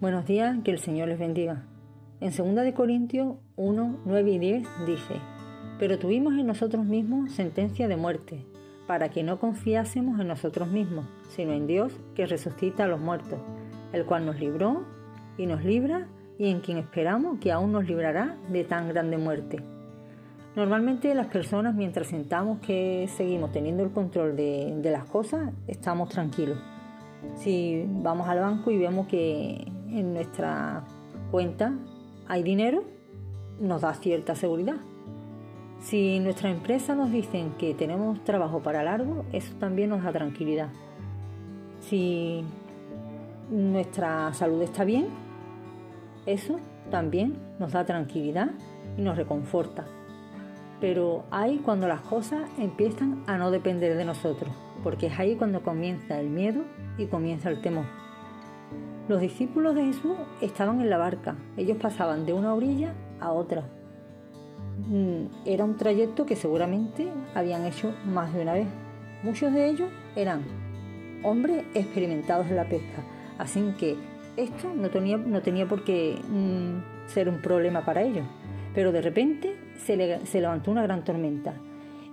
Buenos días, que el Señor les bendiga. En 2 de Corintios 1, 9 y 10 dice, pero tuvimos en nosotros mismos sentencia de muerte, para que no confiásemos en nosotros mismos, sino en Dios que resucita a los muertos, el cual nos libró y nos libra y en quien esperamos que aún nos librará de tan grande muerte. Normalmente las personas mientras sentamos que seguimos teniendo el control de, de las cosas, estamos tranquilos. Si vamos al banco y vemos que en nuestra cuenta hay dinero, nos da cierta seguridad. Si nuestra empresa nos dicen que tenemos trabajo para largo, eso también nos da tranquilidad. Si nuestra salud está bien, eso también nos da tranquilidad y nos reconforta. Pero hay cuando las cosas empiezan a no depender de nosotros, porque es ahí cuando comienza el miedo y comienza el temor. Los discípulos de Jesús estaban en la barca, ellos pasaban de una orilla a otra. Mm, era un trayecto que seguramente habían hecho más de una vez. Muchos de ellos eran hombres experimentados en la pesca, así que esto no tenía, no tenía por qué mm, ser un problema para ellos. Pero de repente se, se levantó una gran tormenta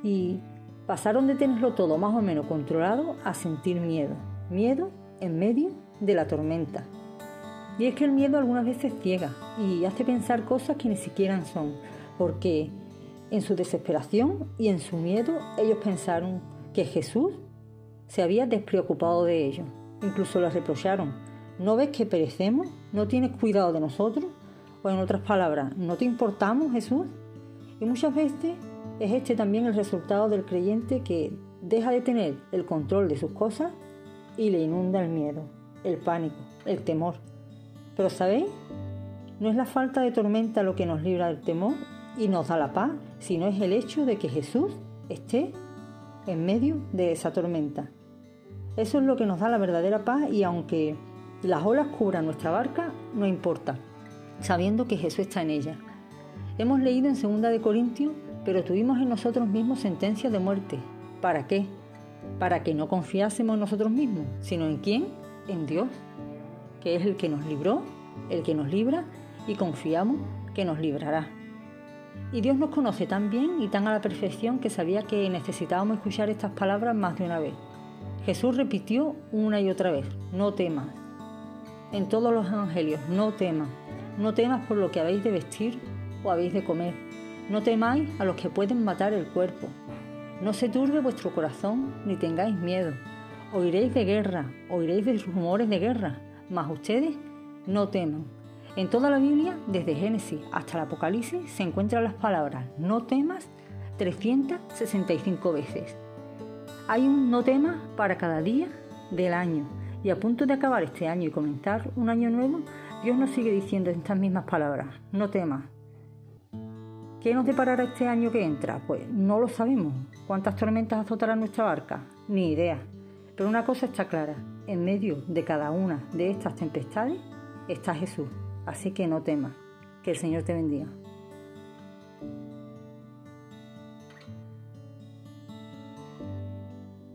y pasaron de tenerlo todo más o menos controlado a sentir miedo. Miedo en medio de la tormenta. Y es que el miedo algunas veces ciega y hace pensar cosas que ni siquiera son, porque en su desesperación y en su miedo ellos pensaron que Jesús se había despreocupado de ellos. Incluso lo reprocharon. ¿No ves que perecemos? ¿No tienes cuidado de nosotros? O en otras palabras, ¿no te importamos Jesús? Y muchas veces es este también el resultado del creyente que deja de tener el control de sus cosas y le inunda el miedo, el pánico, el temor. Pero ¿sabéis? No es la falta de tormenta lo que nos libra del temor y nos da la paz, sino es el hecho de que Jesús esté en medio de esa tormenta. Eso es lo que nos da la verdadera paz y aunque las olas cubran nuestra barca, no importa, sabiendo que Jesús está en ella. Hemos leído en 2 de Corintios, pero tuvimos en nosotros mismos sentencia de muerte. ¿Para qué? Para que no confiásemos en nosotros mismos, sino en quién? En Dios, que es el que nos libró, el que nos libra y confiamos que nos librará. Y Dios nos conoce tan bien y tan a la perfección que sabía que necesitábamos escuchar estas palabras más de una vez. Jesús repitió una y otra vez, no temas. En todos los evangelios, no temas. No temas por lo que habéis de vestir o habéis de comer. No temáis a los que pueden matar el cuerpo, no se turbe vuestro corazón, ni tengáis miedo. Oiréis de guerra, oiréis de rumores de guerra, mas ustedes no teman. En toda la Biblia, desde Génesis hasta el Apocalipsis, se encuentran las palabras no temas 365 veces. Hay un no temas para cada día del año. Y a punto de acabar este año y comenzar un año nuevo, Dios nos sigue diciendo estas mismas palabras, no temas, ¿Qué nos deparará este año que entra? Pues no lo sabemos. ¿Cuántas tormentas azotarán nuestra barca? Ni idea. Pero una cosa está clara, en medio de cada una de estas tempestades está Jesús. Así que no temas. Que el Señor te bendiga.